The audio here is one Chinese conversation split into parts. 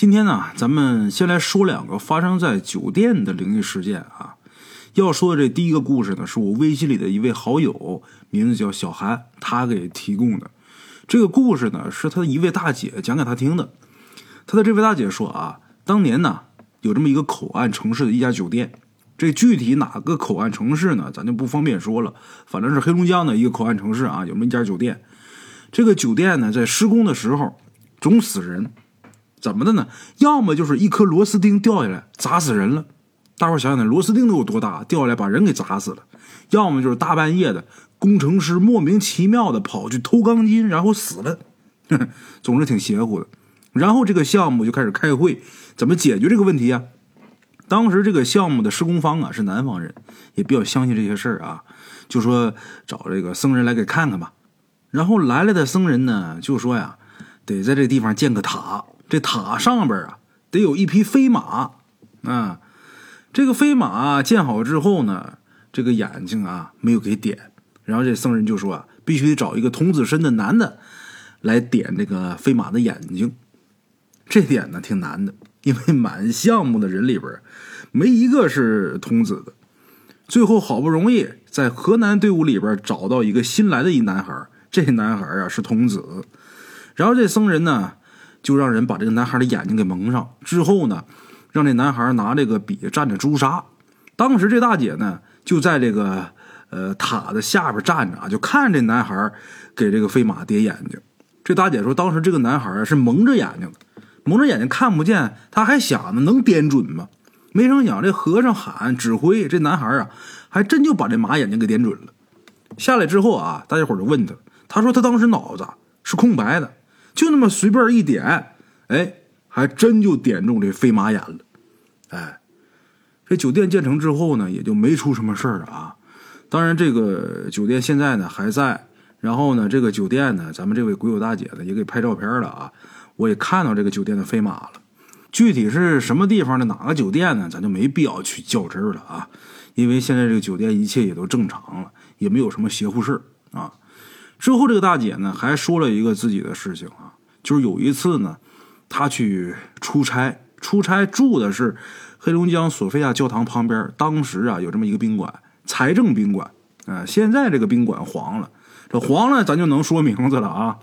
今天呢，咱们先来说两个发生在酒店的灵异事件啊。要说的这第一个故事呢，是我微信里的一位好友，名字叫小韩，他给提供的。这个故事呢，是他的一位大姐讲给他听的。他的这位大姐说啊，当年呢，有这么一个口岸城市的一家酒店，这具体哪个口岸城市呢，咱就不方便说了。反正是黑龙江的一个口岸城市啊，有这么一家酒店。这个酒店呢，在施工的时候总死人，怎么的呢？要么就是一颗螺丝钉掉下来砸死人了。大伙想想，那螺丝钉都有多大，掉下来把人给砸死了；要么就是大半夜的，工程师莫名其妙的跑去偷钢筋，然后死了。总之挺邪乎的。然后这个项目就开始开会，怎么解决这个问题啊？当时这个项目的施工方啊是南方人，也比较相信这些事儿啊，就说找这个僧人来给看看吧。然后来了的僧人呢就说呀，得在这地方建个塔，这塔上边啊得有一匹飞马啊。这个飞马建好之后呢，这个眼睛啊没有给点，然后这僧人就说啊，必须得找一个童子身的男的来点这个飞马的眼睛。这点呢挺难的，因为满项目的人里边没一个是童子的。最后好不容易在河南队伍里边找到一个新来的一男孩，这男孩啊是童子。然后这僧人呢就让人把这个男孩的眼睛给蒙上，之后呢。让这男孩拿这个笔蘸着朱砂，当时这大姐呢就在这个呃塔的下边站着啊，就看这男孩给这个飞马叠眼睛。这大姐说，当时这个男孩是蒙着眼睛的，蒙着眼睛看不见，他还想呢能点准吗？没成想这和尚喊指挥，这男孩啊还真就把这马眼睛给点准了。下来之后啊，大家伙就问他，他说他当时脑子是空白的，就那么随便一点，哎。还真就点中这飞马眼了，哎，这酒店建成之后呢，也就没出什么事儿了啊。当然，这个酒店现在呢还在，然后呢，这个酒店呢，咱们这位鬼友大姐呢也给拍照片了啊，我也看到这个酒店的飞马了。具体是什么地方的哪个酒店呢？咱就没必要去较真了啊，因为现在这个酒店一切也都正常了，也没有什么邪乎事啊。之后，这个大姐呢还说了一个自己的事情啊，就是有一次呢。她去出差，出差住的是黑龙江索菲亚教堂旁边。当时啊，有这么一个宾馆，财政宾馆。啊，现在这个宾馆黄了，这黄了咱就能说名字了啊。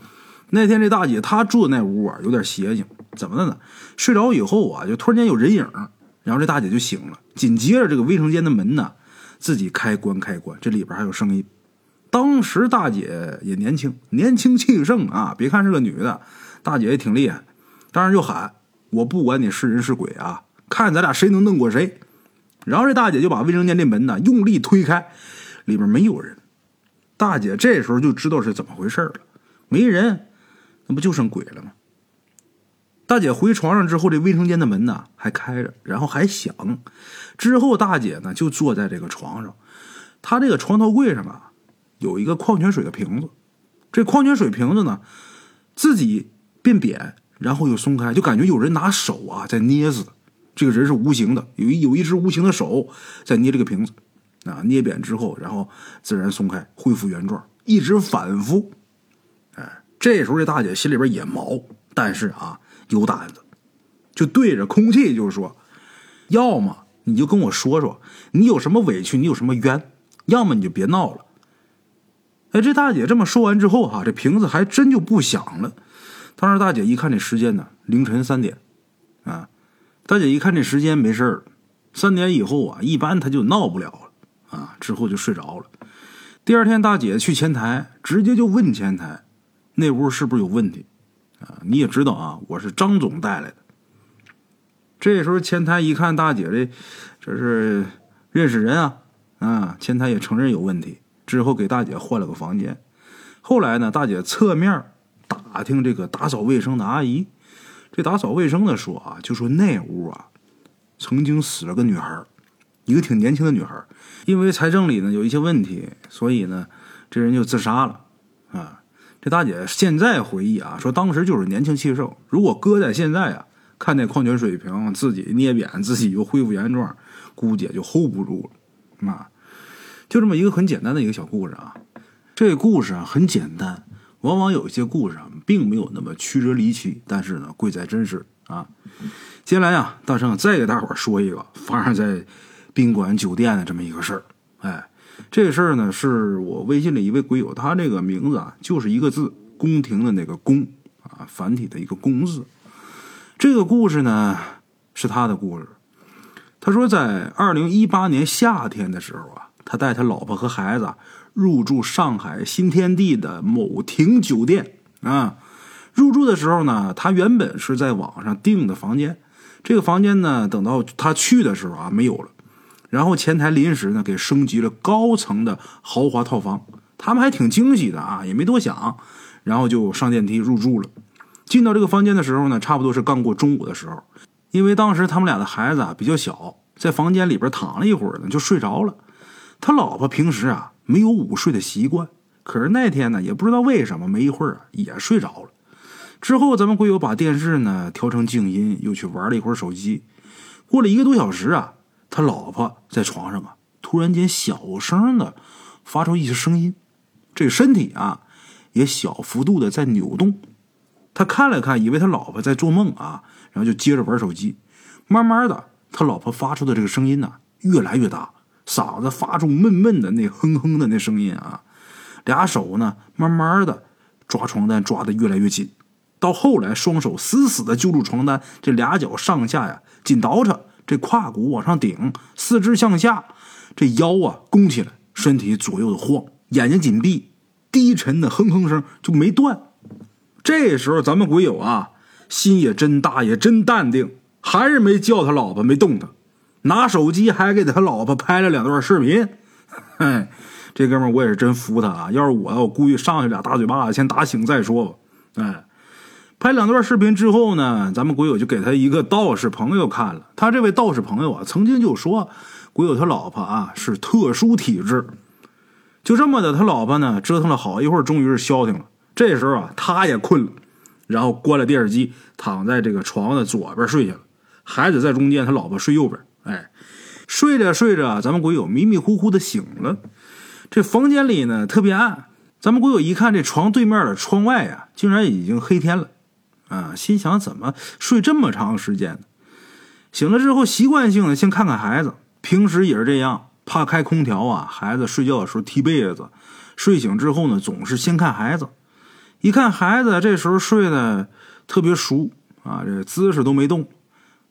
那天这大姐她住的那屋啊，有点邪性，怎么的呢？睡着以后啊，就突然间有人影，然后这大姐就醒了。紧接着这个卫生间的门呢，自己开关开关，这里边还有声音。当时大姐也年轻，年轻气盛啊，别看是个女的，大姐也挺厉害。当时就喊：“我不管你是人是鬼啊，看咱俩谁能弄过谁。”然后这大姐就把卫生间这门呢用力推开，里边没有人。大姐这时候就知道是怎么回事了，没人，那不就剩鬼了吗？大姐回床上之后，这卫生间的门呢还开着，然后还响。之后大姐呢就坐在这个床上，她这个床头柜上啊有一个矿泉水的瓶子，这矿泉水瓶子呢自己变扁。然后又松开，就感觉有人拿手啊在捏似的。这个人是无形的，有一有一只无形的手在捏这个瓶子，啊，捏扁之后，然后自然松开，恢复原状，一直反复。哎，这时候这大姐心里边也毛，但是啊有胆子，就对着空气就是说：“要么你就跟我说说你有什么委屈，你有什么冤，要么你就别闹了。”哎，这大姐这么说完之后，哈，这瓶子还真就不响了。当时大姐一看这时间呢，凌晨三点，啊，大姐一看这时间没事儿，三点以后啊，一般她就闹不了了，啊，之后就睡着了。第二天大姐去前台，直接就问前台，那屋是不是有问题？啊，你也知道啊，我是张总带来的。这时候前台一看大姐这，这是认识人啊，啊，前台也承认有问题，之后给大姐换了个房间。后来呢，大姐侧面。打听这个打扫卫生的阿姨，这打扫卫生的说啊，就说那屋啊，曾经死了个女孩，一个挺年轻的女孩，因为财政里呢有一些问题，所以呢这人就自杀了啊。这大姐现在回忆啊，说当时就是年轻气盛，如果搁在现在啊，看那矿泉水瓶自己捏扁，自己又恢复原状，估计也就 hold 不住了啊。就这么一个很简单的一个小故事啊，这故事啊很简单。往往有一些故事啊，并没有那么曲折离奇，但是呢，贵在真实啊。接下来啊，大圣再给大伙说一个发生在宾馆酒店的这么一个事儿。哎，这事儿呢，是我微信里一位鬼友，他这个名字啊，就是一个字“宫廷”的那个“宫”啊，繁体的一个“宫”字。这个故事呢，是他的故事。他说，在二零一八年夏天的时候啊，他带他老婆和孩子入住上海新天地的某亭酒店啊。入住的时候呢，他原本是在网上订的房间。这个房间呢，等到他去的时候啊，没有了。然后前台临时呢给升级了高层的豪华套房，他们还挺惊喜的啊，也没多想，然后就上电梯入住了。进到这个房间的时候呢，差不多是刚过中午的时候，因为当时他们俩的孩子啊比较小，在房间里边躺了一会儿呢，就睡着了。他老婆平时啊没有午睡的习惯，可是那天呢也不知道为什么，没一会儿啊也睡着了。之后咱们鬼友把电视呢调成静音，又去玩了一会儿手机。过了一个多小时啊。他老婆在床上啊，突然间小声的发出一些声音，这个身体啊也小幅度的在扭动。他看了看，以为他老婆在做梦啊，然后就接着玩手机。慢慢的，他老婆发出的这个声音呢越来越大，嗓子发出闷闷的那哼哼的那声音啊。俩手呢慢慢的抓床单抓的越来越紧，到后来双手死死的揪住床单，这俩脚上下呀紧倒饬。这胯骨往上顶，四肢向下，这腰啊弓起来，身体左右的晃，眼睛紧闭，低沉的哼哼声就没断。这时候咱们鬼友啊，心也真大，也真淡定，还是没叫他老婆，没动他，拿手机还给他老婆拍了两段视频。嘿，这哥们我也是真服他啊！要是我，我估计上去俩大嘴巴子，先打醒再说吧。哎。拍两段视频之后呢，咱们鬼友就给他一个道士朋友看了。他这位道士朋友啊，曾经就说鬼友他老婆啊是特殊体质。就这么的，他老婆呢折腾了好一会儿，终于是消停了。这时候啊，他也困了，然后关了电视机，躺在这个床的左边睡下了。孩子在中间，他老婆睡右边。哎，睡着睡着，咱们鬼友迷迷糊糊的醒了。这房间里呢特别暗，咱们鬼友一看，这床对面的窗外呀，竟然已经黑天了。啊，心想怎么睡这么长时间呢？醒了之后，习惯性的先看看孩子，平时也是这样，怕开空调啊，孩子睡觉的时候踢被子。睡醒之后呢，总是先看孩子，一看孩子这时候睡得特别熟啊，这姿势都没动。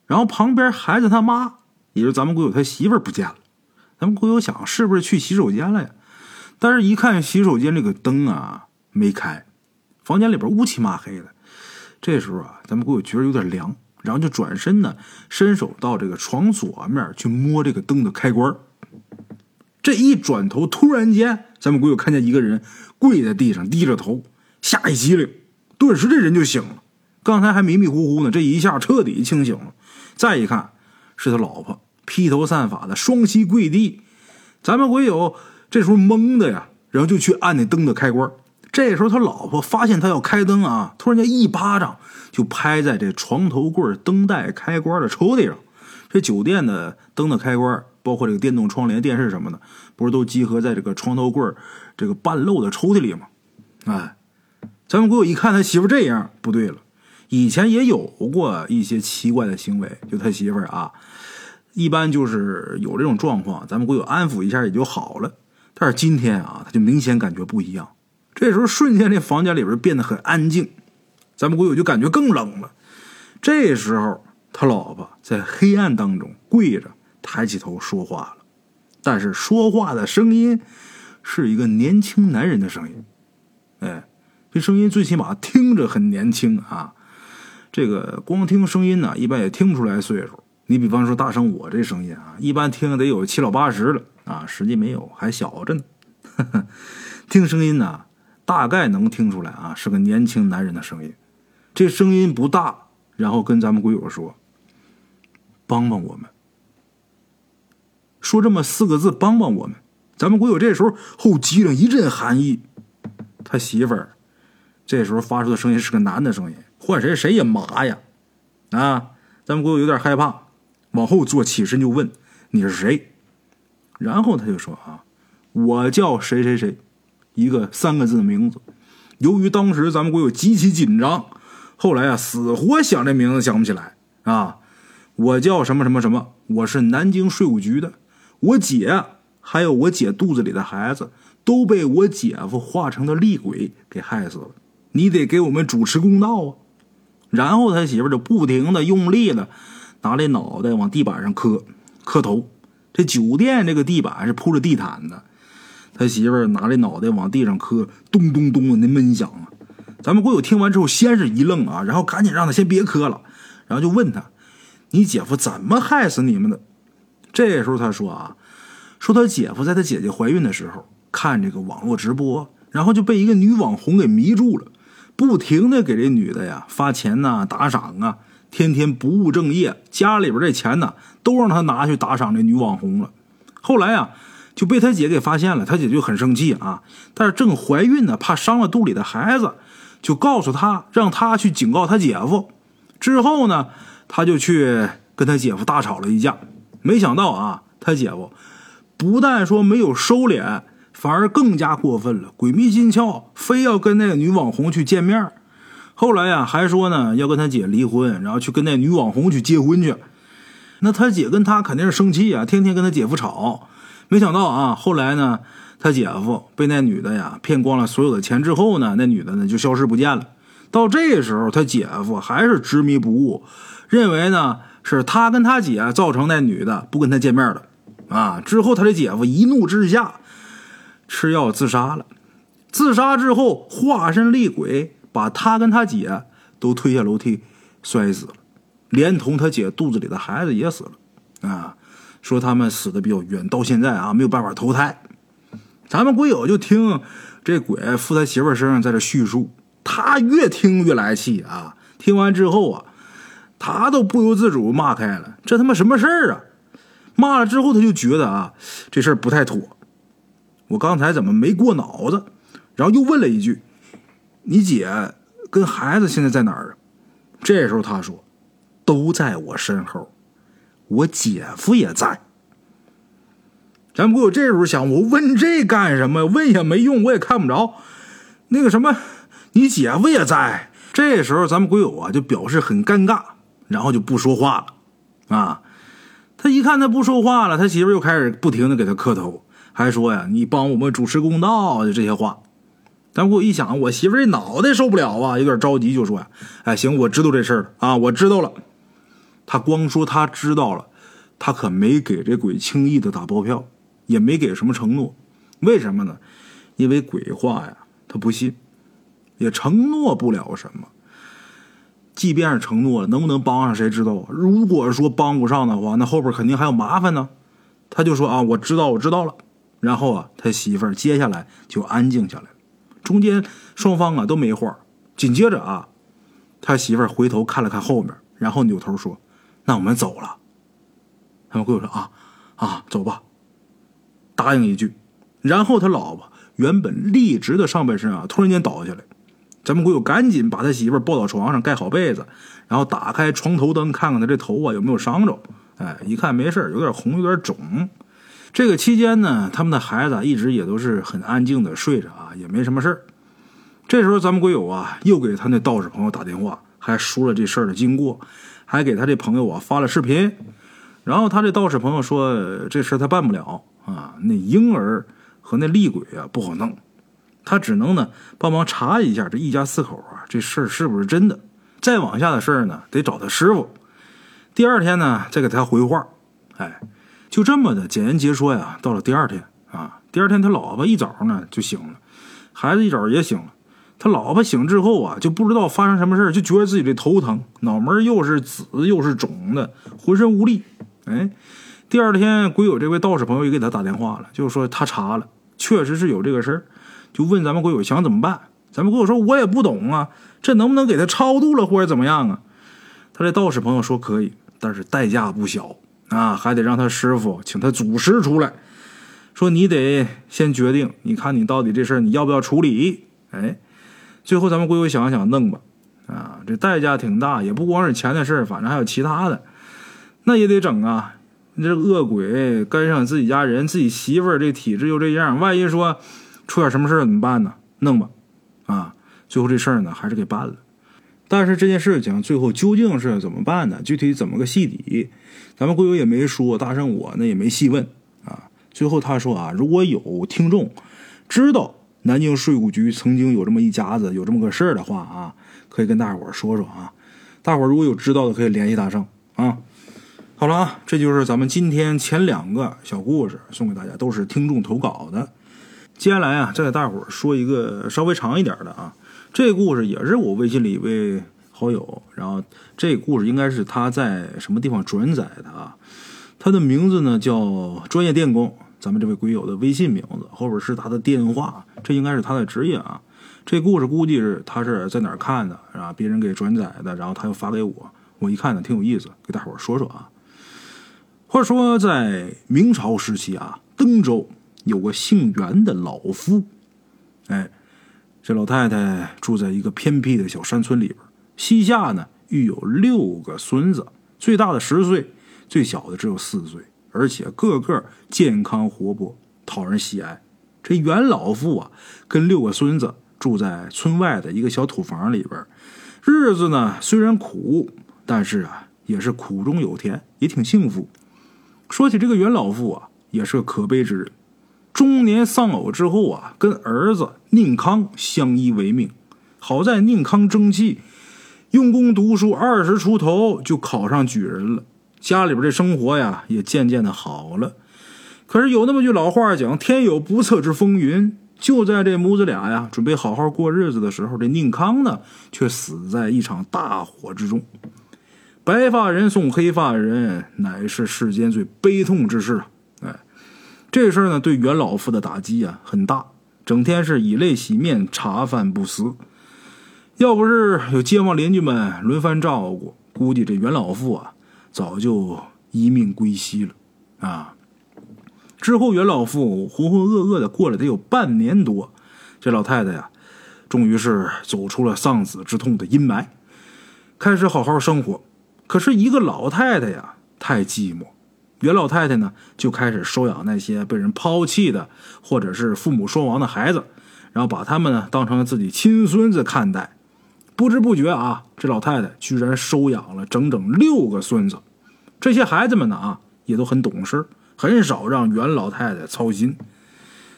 然后旁边孩子他妈，也就是咱们鬼友他媳妇不见了。咱们鬼友想，是不是去洗手间了呀？但是一看洗手间这个灯啊没开，房间里边乌漆嘛黑的。这时候啊，咱们鬼友觉得有点凉，然后就转身呢，伸手到这个床左面去摸这个灯的开关。这一转头，突然间，咱们鬼友看见一个人跪在地上，低着头，吓一激灵，顿时这人就醒了。刚才还迷迷糊糊呢，这一下彻底清醒了。再一看，是他老婆披头散发的，双膝跪地。咱们鬼友这时候懵的呀，然后就去按那灯的开关。这时候，他老婆发现他要开灯啊，突然间一巴掌就拍在这床头柜灯带开关的抽屉上。这酒店的灯的开关，包括这个电动窗帘、电视什么的，不是都集合在这个床头柜这个半漏的抽屉里吗？哎，咱们鬼友一看，他媳妇这样不对了。以前也有过一些奇怪的行为，就他媳妇啊，一般就是有这种状况，咱们鬼友安抚一下也就好了。但是今天啊，他就明显感觉不一样。这时候，瞬间这房间里边变得很安静，咱们鬼友就感觉更冷了。这时候，他老婆在黑暗当中跪着，抬起头说话了，但是说话的声音是一个年轻男人的声音。哎，这声音最起码听着很年轻啊。这个光听声音呢，一般也听不出来岁数。你比方说大圣我这声音啊，一般听得有七老八十了啊，实际没有，还小着呢。听声音呢。大概能听出来啊，是个年轻男人的声音，这声音不大，然后跟咱们鬼友说：“帮帮我们。”说这么四个字，“帮帮我们。”咱们鬼友这时候后脊梁一阵寒意，他媳妇儿这时候发出的声音是个男的声音，换谁谁也麻呀！啊，咱们鬼友有点害怕，往后坐起身就问：“你是谁？”然后他就说：“啊，我叫谁谁谁。”一个三个字的名字，由于当时咱们国有极其紧张，后来啊，死活想这名字想不起来啊。我叫什么什么什么，我是南京税务局的。我姐还有我姐肚子里的孩子都被我姐夫化成的厉鬼给害死了。你得给我们主持公道啊！然后他媳妇就不停的用力的拿这脑袋往地板上磕磕头。这酒店这个地板是铺着地毯的，他媳妇拿这脑袋往地上磕，咚咚咚的那闷响啊！咱们国友听完之后，先是一愣啊，然后赶紧让他先别磕了，然后就问他：“你姐夫怎么害死你们的？”这时候他说啊，说他姐夫在他姐姐怀孕的时候看这个网络直播，然后就被一个女网红给迷住了。不停的给这女的呀发钱呐、打赏啊，天天不务正业，家里边这钱呢都让他拿去打赏这女网红了。后来啊就被他姐给发现了，他姐就很生气啊，但是正怀孕呢，怕伤了肚里的孩子，就告诉他让他去警告他姐夫。之后呢，他就去跟他姐夫大吵了一架，没想到啊，他姐夫不但说没有收敛。反而更加过分了，鬼迷心窍，非要跟那个女网红去见面。后来呀，还说呢要跟他姐离婚，然后去跟那女网红去结婚去。那他姐跟他肯定是生气啊，天天跟他姐夫吵。没想到啊，后来呢，他姐夫被那女的呀骗光了所有的钱之后呢，那女的呢就消失不见了。到这时候，他姐夫还是执迷不悟，认为呢是他跟他姐造成那女的不跟他见面了。啊，之后他的姐夫一怒之下。吃药自杀了，自杀之后化身厉鬼，把他跟他姐都推下楼梯摔死了，连同他姐肚子里的孩子也死了。啊，说他们死的比较冤，到现在啊没有办法投胎。咱们鬼友就听这鬼附他媳妇身上在这叙述，他越听越来气啊！听完之后啊，他都不由自主骂开了：“这他妈什么事儿啊！”骂了之后，他就觉得啊，这事儿不太妥。我刚才怎么没过脑子？然后又问了一句：“你姐跟孩子现在在哪儿？”这时候他说：“都在我身后，我姐夫也在。”咱不，我这时候想，我问这干什么？问也没用，我也看不着。那个什么，你姐夫也在。这时候咱们鬼友啊就表示很尴尬，然后就不说话了。啊，他一看他不说话了，他媳妇又开始不停的给他磕头。还说呀，你帮我们主持公道，就这些话。但我一想，我媳妇这脑袋受不了啊，有点着急，就说呀：“哎，行，我知道这事儿了啊，我知道了。”他光说他知道了，他可没给这鬼轻易的打包票，也没给什么承诺。为什么呢？因为鬼话呀，他不信，也承诺不了什么。即便是承诺，能不能帮上，谁知道啊？如果说帮不上的话，那后边肯定还有麻烦呢。他就说啊，我知道，我知道了。然后啊，他媳妇儿接下来就安静下来了，中间双方啊都没话。紧接着啊，他媳妇回头看了看后面，然后扭头说：“那我们走了。”他们鬼友说：“啊啊，走吧。”答应一句。然后他老婆原本立直的上半身啊，突然间倒下来。咱们鬼友赶紧把他媳妇抱到床上，盖好被子，然后打开床头灯，看看他这头啊有没有伤着。哎，一看没事有点红，有点肿。这个期间呢，他们的孩子一直也都是很安静的睡着啊，也没什么事儿。这时候，咱们鬼友啊又给他那道士朋友打电话，还说了这事儿的经过，还给他这朋友啊发了视频。然后他这道士朋友说，这事他办不了啊，那婴儿和那厉鬼啊不好弄，他只能呢帮忙查一下这一家四口啊这事儿是不是真的。再往下的事儿呢，得找他师傅。第二天呢，再给他回话。哎。就这么的简言结说呀，到了第二天啊，第二天他老婆一早呢就醒了，孩子一早也醒了。他老婆醒之后啊，就不知道发生什么事就觉得自己这头疼，脑门又是紫又是肿的，浑身无力。哎，第二天鬼友这位道士朋友也给他打电话了，就是说他查了，确实是有这个事儿，就问咱们鬼友想怎么办。咱们鬼友说，我也不懂啊，这能不能给他超度了或者怎么样啊？他这道士朋友说可以，但是代价不小。啊，还得让他师傅请他祖师出来，说你得先决定，你看你到底这事儿你要不要处理？哎，最后咱们归位想想，弄吧。啊，这代价挺大，也不光是钱的事儿，反正还有其他的，那也得整啊。你这恶鬼跟上自己家人，自己媳妇儿这体质又这样，万一说出点什么事儿怎么办呢？弄吧。啊，最后这事儿呢还是给办了。但是这件事情最后究竟是怎么办呢？具体怎么个细底，咱们贵友也没说，大圣我呢也没细问啊。最后他说啊，如果有听众知道南京税务局曾经有这么一家子有这么个事儿的话啊，可以跟大伙儿说说啊。大伙儿如果有知道的，可以联系大圣啊。好了啊，这就是咱们今天前两个小故事送给大家，都是听众投稿的。接下来啊，再给大伙儿说一个稍微长一点的啊。这故事也是我微信里一位好友，然后这故事应该是他在什么地方转载的啊？他的名字呢叫专业电工，咱们这位鬼友的微信名字后边是他的电话，这应该是他的职业啊。这故事估计是他是在哪看的，啊？别人给转载的，然后他又发给我，我一看呢挺有意思，给大伙说说啊。话说在明朝时期啊，登州有个姓袁的老夫，哎，这老太太住在一个偏僻的小山村里边，膝下呢育有六个孙子，最大的十岁，最小的只有四岁，而且个个健康活泼，讨人喜爱。这袁老妇啊，跟六个孙子住在村外的一个小土房里边，日子呢虽然苦，但是啊也是苦中有甜，也挺幸福。说起这个袁老妇啊，也是个可悲之人。中年丧偶之后啊，跟儿子宁康相依为命。好在宁康争气，用功读书，二十出头就考上举人了。家里边的生活呀，也渐渐的好了。可是有那么句老话讲：“天有不测之风云。”就在这母子俩呀，准备好好过日子的时候，这宁康呢，却死在一场大火之中。白发人送黑发人，乃是世间最悲痛之事啊！哎，这事儿呢，对袁老妇的打击啊很大，整天是以泪洗面，茶饭不思。要不是有街坊邻居们轮番照顾，估计这袁老妇啊早就一命归西了啊！之后，袁老妇浑浑噩噩的过了得有半年多，这老太太呀，终于是走出了丧子之痛的阴霾，开始好好生活。可是，一个老太太呀，太寂寞。袁老太太呢，就开始收养那些被人抛弃的，或者是父母双亡的孩子，然后把他们呢当成自己亲孙子看待。不知不觉啊，这老太太居然收养了整整六个孙子。这些孩子们呢啊，也都很懂事，很少让袁老太太操心。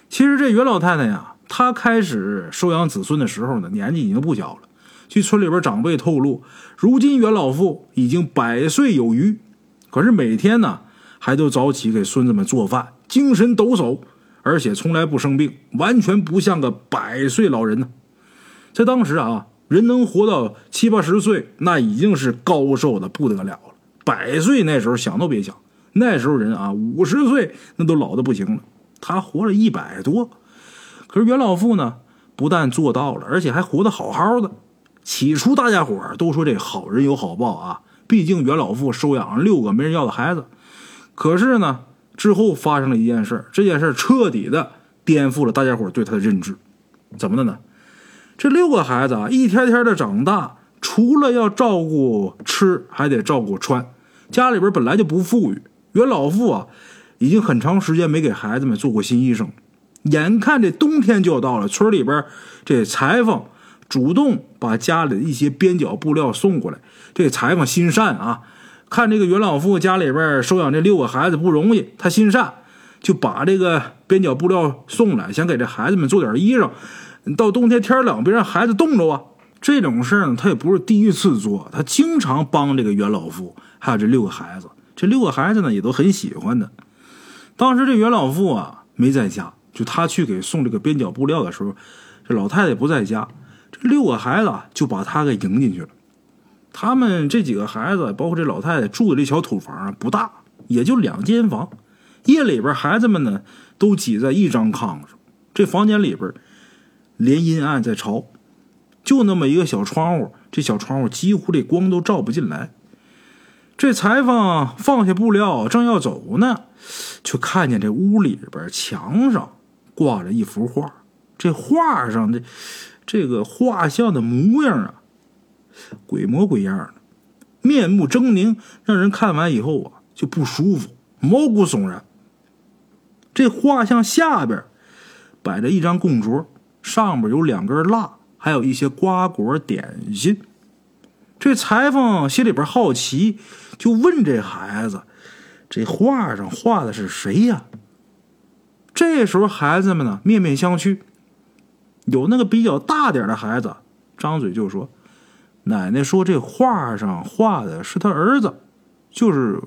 其实这袁老太太呀，她开始收养子孙的时候呢，年纪已经不小了。据村里边长辈透露，如今袁老妇已经百岁有余，可是每天呢还都早起给孙子们做饭，精神抖擞，而且从来不生病，完全不像个百岁老人呢。在当时啊，人能活到七八十岁，那已经是高寿的不得了了。百岁那时候想都别想，那时候人啊五十岁那都老的不行了。他活了一百多，可是袁老妇呢，不但做到了，而且还活得好好的。起初大家伙都说这好人有好报啊，毕竟袁老妇收养了六个没人要的孩子。可是呢，之后发生了一件事，这件事彻底的颠覆了大家伙对他的认知。怎么的呢？这六个孩子啊，一天天的长大，除了要照顾吃，还得照顾穿。家里边本来就不富裕，袁老妇啊，已经很长时间没给孩子们做过新衣裳。眼看这冬天就要到了，村里边这裁缝。主动把家里的一些边角布料送过来，这裁缝心善啊，看这个袁老妇家里边收养这六个孩子不容易，他心善，就把这个边角布料送来，想给这孩子们做点衣裳。到冬天天冷，别让孩子冻着啊。这种事呢，他也不是第一次做，他经常帮这个袁老妇，还有这六个孩子。这六个孩子呢，也都很喜欢的。当时这袁老妇啊没在家，就他去给送这个边角布料的时候，这老太太不在家。这六个孩子就把他给迎进去了。他们这几个孩子，包括这老太太住的这小土房啊，不大，也就两间房。夜里边，孩子们呢都挤在一张炕上。这房间里边连阴暗在朝，就那么一个小窗户，这小窗户几乎这光都照不进来。这裁缝放下布料，正要走呢，却看见这屋里边墙上挂着一幅画。这画上的。这个画像的模样啊，鬼模鬼样的，面目狰狞，让人看完以后啊就不舒服，毛骨悚然。这画像下边摆着一张供桌，上边有两根蜡，还有一些瓜果点心。这裁缝心里边好奇，就问这孩子：“这画上画的是谁呀？”这时候孩子们呢面面相觑，有那个比较大点的孩子张嘴就说：“奶奶说这画上画的是他儿子，就是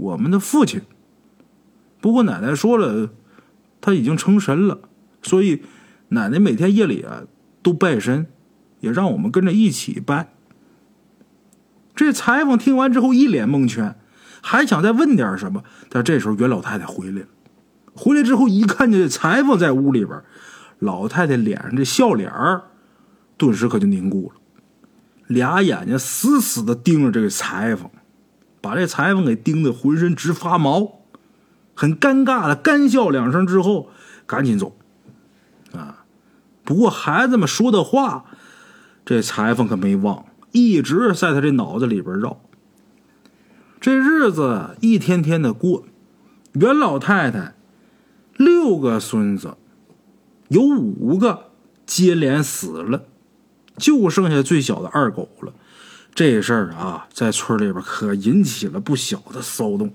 我们的父亲。不过奶奶说了，他已经成神了，所以奶奶每天夜里啊都拜神，也让我们跟着一起拜。”这裁缝听完之后一脸蒙圈，还想再问点什么，但这时候袁老太太回来了。回来之后一看见这裁缝在屋里边，老太太脸上这笑脸儿，顿时可就凝固了，俩眼睛死死的盯着这个裁缝，把这裁缝给盯得浑身直发毛，很尴尬的干笑两声之后，赶紧走。不过孩子们说的话，这裁缝可没忘，一直在他这脑子里边绕。这日子一天天的过，袁老太太。六个孙子，有五个接连死了，就剩下最小的二狗了。这事儿啊，在村里边可引起了不小的骚动。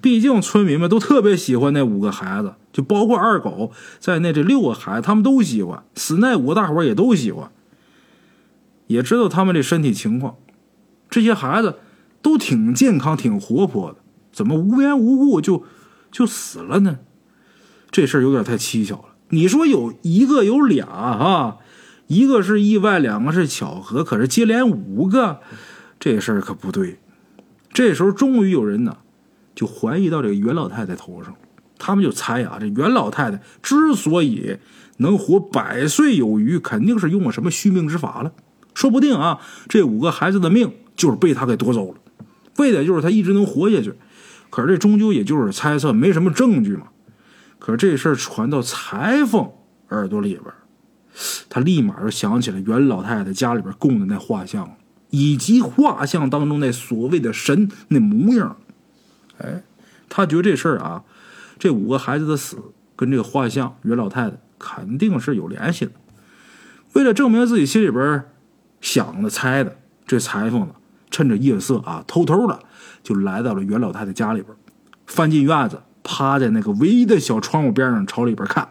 毕竟村民们都特别喜欢那五个孩子，就包括二狗在内，这六个孩子他们都喜欢。死那五个大伙也都喜欢，也知道他们这身体情况。这些孩子都挺健康、挺活泼的，怎么无缘无故就就死了呢？这事儿有点太蹊跷了。你说有一个有俩哈，一个是意外，两个是巧合，可是接连五个，这事儿可不对。这时候终于有人呢，就怀疑到这个袁老太太头上。他们就猜啊，这袁老太太之所以能活百岁有余，肯定是用了什么续命之法了。说不定啊，这五个孩子的命就是被他给夺走了，为的就是他一直能活下去。可是这终究也就是猜测，没什么证据嘛。可是这事儿传到裁缝耳朵里边，他立马就想起了袁老太太家里边供的那画像，以及画像当中那所谓的神那模样。哎，他觉得这事儿啊，这五个孩子的死跟这个画像袁老太太肯定是有联系的。为了证明自己心里边想的猜的，这裁缝呢，趁着夜色啊，偷偷的就来到了袁老太太家里边，翻进院子。趴在那个唯一的小窗户边上，朝里边看，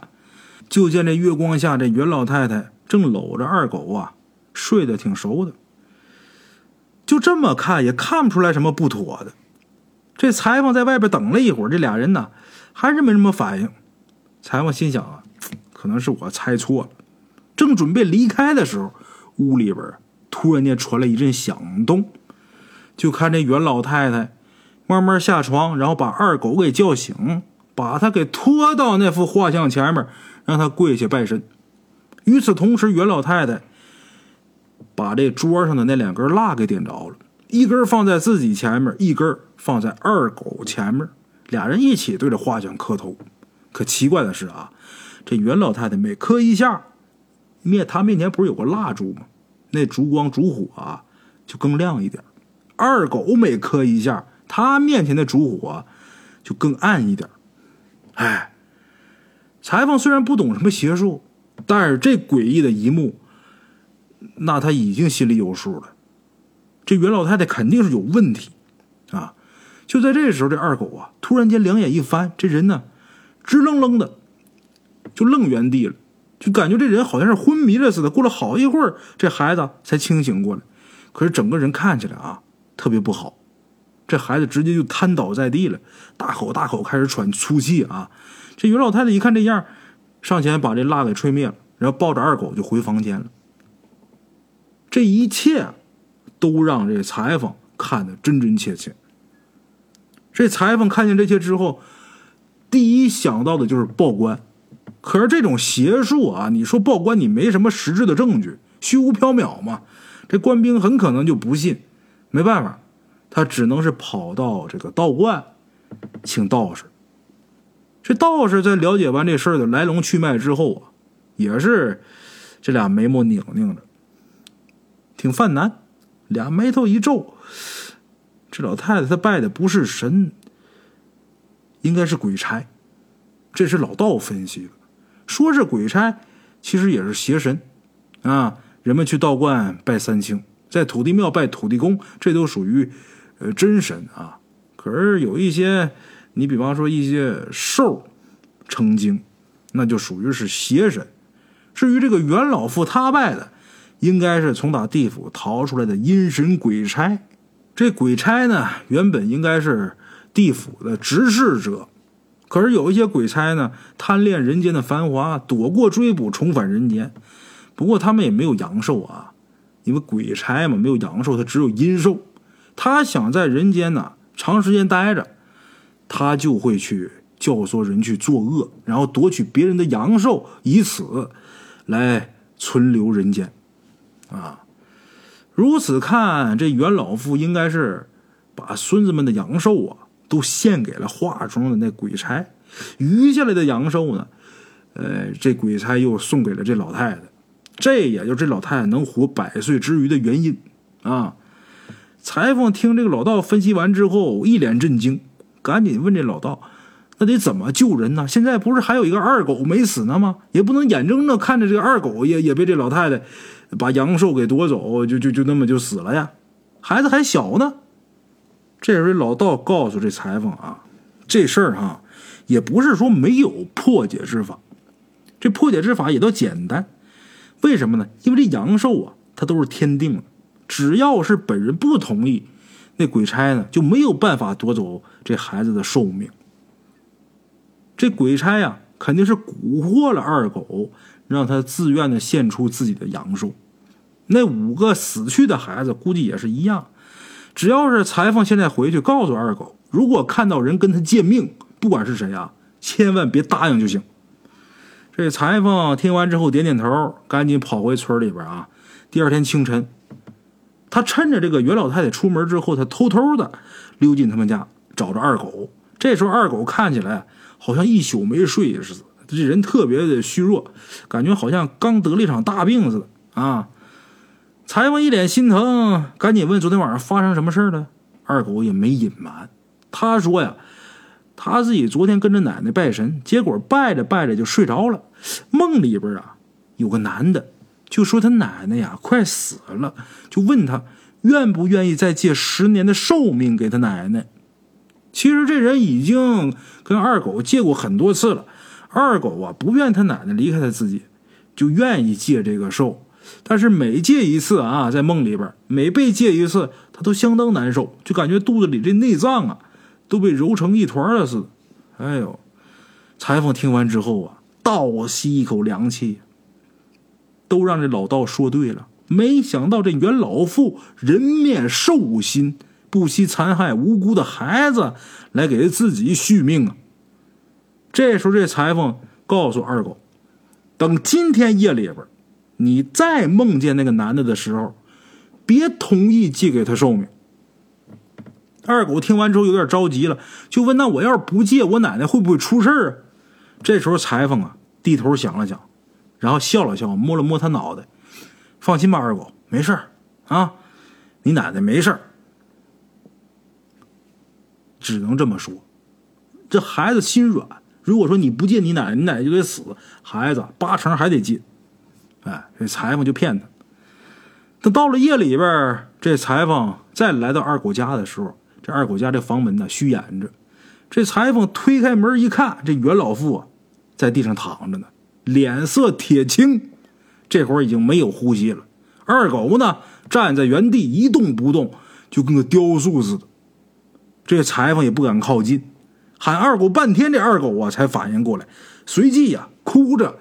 就见这月光下，这袁老太太正搂着二狗啊，睡得挺熟的。就这么看也看不出来什么不妥的。这裁缝在外边等了一会儿，这俩人呢还是没什么反应。裁缝心想啊，可能是我猜错了。正准备离开的时候，屋里边突然间传来一阵响动，就看这袁老太太。慢慢下床，然后把二狗给叫醒，把他给拖到那幅画像前面，让他跪下拜神。与此同时，袁老太太把这桌上的那两根蜡给点着了，一根放在自己前面，一根放在二狗前面，俩人一起对着画像磕头。可奇怪的是啊，这袁老太太每磕一下，面她面前不是有个蜡烛吗？那烛光烛火啊，就更亮一点。二狗每磕一下。他面前的烛火就更暗一点。哎，裁缝虽然不懂什么邪术，但是这诡异的一幕，那他已经心里有数了。这袁老太太肯定是有问题啊！就在这时候，这二狗啊，突然间两眼一翻，这人呢，直愣愣的就愣原地了，就感觉这人好像是昏迷了似的。过了好一会儿，这孩子才清醒过来，可是整个人看起来啊，特别不好。这孩子直接就瘫倒在地了，大口大口开始喘粗气啊！这袁老太太一看这样，上前把这蜡给吹灭了，然后抱着二狗就回房间了。这一切都让这裁缝看得真真切切。这裁缝看见这些之后，第一想到的就是报官。可是这种邪术啊，你说报官，你没什么实质的证据，虚无缥缈嘛，这官兵很可能就不信。没办法。他只能是跑到这个道观，请道士。这道士在了解完这事儿的来龙去脉之后啊，也是这俩眉毛拧拧着，挺犯难，俩眉头一皱。这老太太她拜的不是神，应该是鬼差。这是老道分析的，说是鬼差，其实也是邪神啊。人们去道观拜三清，在土地庙拜土地公，这都属于呃真神啊。可是有一些，你比方说一些兽成精，那就属于是邪神。至于这个袁老妇他拜的，应该是从打地府逃出来的阴神鬼差。这鬼差呢，原本应该是地府的执事者，可是有一些鬼差呢，贪恋人间的繁华，躲过追捕，重返人间。不过他们也没有阳寿啊，因为鬼差嘛，没有阳寿，他只有阴寿。他想在人间呢长时间待着，他就会去教唆人去作恶，然后夺取别人的阳寿，以此来存留人间。啊，如此看，这袁老妇应该是把孙子们的阳寿啊都献给了画中的那鬼差，余下来的阳寿呢，呃，这鬼差又送给了这老太太。这也就这老太太能活百岁之余的原因啊！裁缝听这个老道分析完之后，一脸震惊，赶紧问这老道：“那得怎么救人呢？现在不是还有一个二狗没死呢吗？也不能眼睁睁看着这个二狗也也被这老太太把阳寿给夺走，就就就那么就死了呀？孩子还小呢。”这时候老道告诉这裁缝啊：“这事儿哈，也不是说没有破解之法，这破解之法也都简单。”为什么呢？因为这阳寿啊，它都是天定的，只要是本人不同意，那鬼差呢就没有办法夺走这孩子的寿命。这鬼差呀，肯定是蛊惑了二狗，让他自愿的献出自己的阳寿。那五个死去的孩子估计也是一样。只要是裁缝现在回去告诉二狗，如果看到人跟他借命，不管是谁啊，千万别答应就行。这裁缝听完之后点点头，赶紧跑回村里边啊。第二天清晨，他趁着这个袁老太太出门之后，他偷偷的溜进他们家找着二狗。这时候二狗看起来好像一宿没睡似的，这人特别的虚弱，感觉好像刚得了一场大病似的啊。裁缝一脸心疼，赶紧问昨天晚上发生什么事了。二狗也没隐瞒，他说呀。他自己昨天跟着奶奶拜神，结果拜着拜着就睡着了。梦里边啊，有个男的就说他奶奶呀快死了，就问他愿不愿意再借十年的寿命给他奶奶。其实这人已经跟二狗借过很多次了，二狗啊不愿他奶奶离开他自己，就愿意借这个寿。但是每借一次啊，在梦里边每被借一次，他都相当难受，就感觉肚子里这内脏啊。都被揉成一团了似的，哎呦！裁缝听完之后啊，倒吸一口凉气。都让这老道说对了，没想到这袁老妇人面兽心，不惜残害无辜的孩子来给自己续命啊！这时候，这裁缝告诉二狗，等今天夜里边，你再梦见那个男的的时候，别同意借给他寿命。二狗听完之后有点着急了，就问：“那我要是不借，我奶奶会不会出事啊？”这时候裁缝啊低头想了想，然后笑了笑，摸了摸他脑袋：“放心吧，二狗，没事啊，你奶奶没事只能这么说，这孩子心软。如果说你不借你奶奶，你奶奶就得死，孩子八成还得借。哎，这裁缝就骗他。等到了夜里边，这裁缝再来到二狗家的时候。这二狗家这房门呢虚掩着，这裁缝推开门一看，这袁老妇啊在地上躺着呢，脸色铁青，这会儿已经没有呼吸了。二狗呢站在原地一动不动，就跟个雕塑似的。这裁缝也不敢靠近，喊二狗半天，这二狗啊才反应过来，随即呀哭着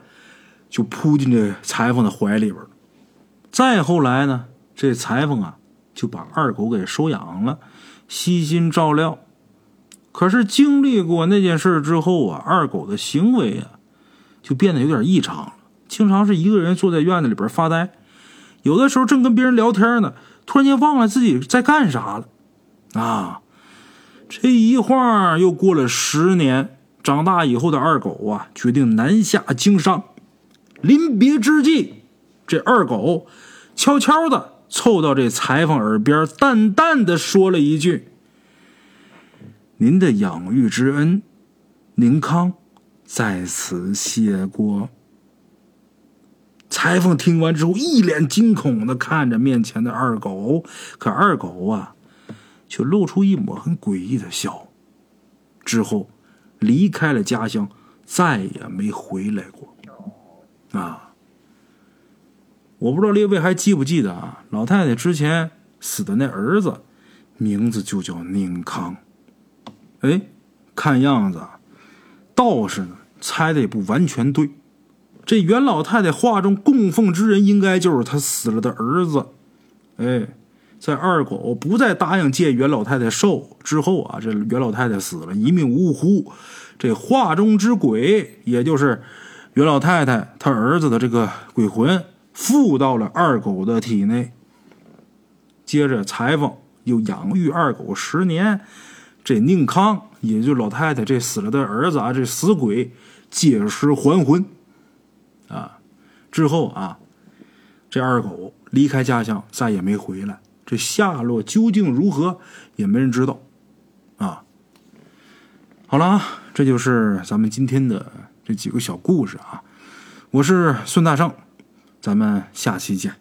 就扑进这裁缝的怀里边再后来呢，这裁缝啊就把二狗给收养了。悉心照料，可是经历过那件事之后啊，二狗的行为啊，就变得有点异常了。经常是一个人坐在院子里边发呆，有的时候正跟别人聊天呢，突然间忘了自己在干啥了。啊，这一晃又过了十年，长大以后的二狗啊，决定南下经商。临别之际，这二狗悄悄的。凑到这裁缝耳边，淡淡的说了一句：“您的养育之恩，宁康在此谢过。”裁缝听完之后，一脸惊恐的看着面前的二狗，可二狗啊，却露出一抹很诡异的笑。之后，离开了家乡，再也没回来过。啊，我不知道列位还记不记得啊？老太太之前死的那儿子，名字就叫宁康。哎，看样子，道士呢猜的也不完全对。这袁老太太画中供奉之人，应该就是她死了的儿子。哎，在二狗不再答应借袁老太太寿之后啊，这袁老太太死了，一命呜呼。这画中之鬼，也就是袁老太太她儿子的这个鬼魂，附到了二狗的体内。接着，裁缝又养育二狗十年。这宁康，也就老太太这死了的儿子啊，这死鬼借尸还魂。啊，之后啊，这二狗离开家乡，再也没回来。这下落究竟如何，也没人知道。啊，好了啊，这就是咱们今天的这几个小故事啊。我是孙大圣，咱们下期见。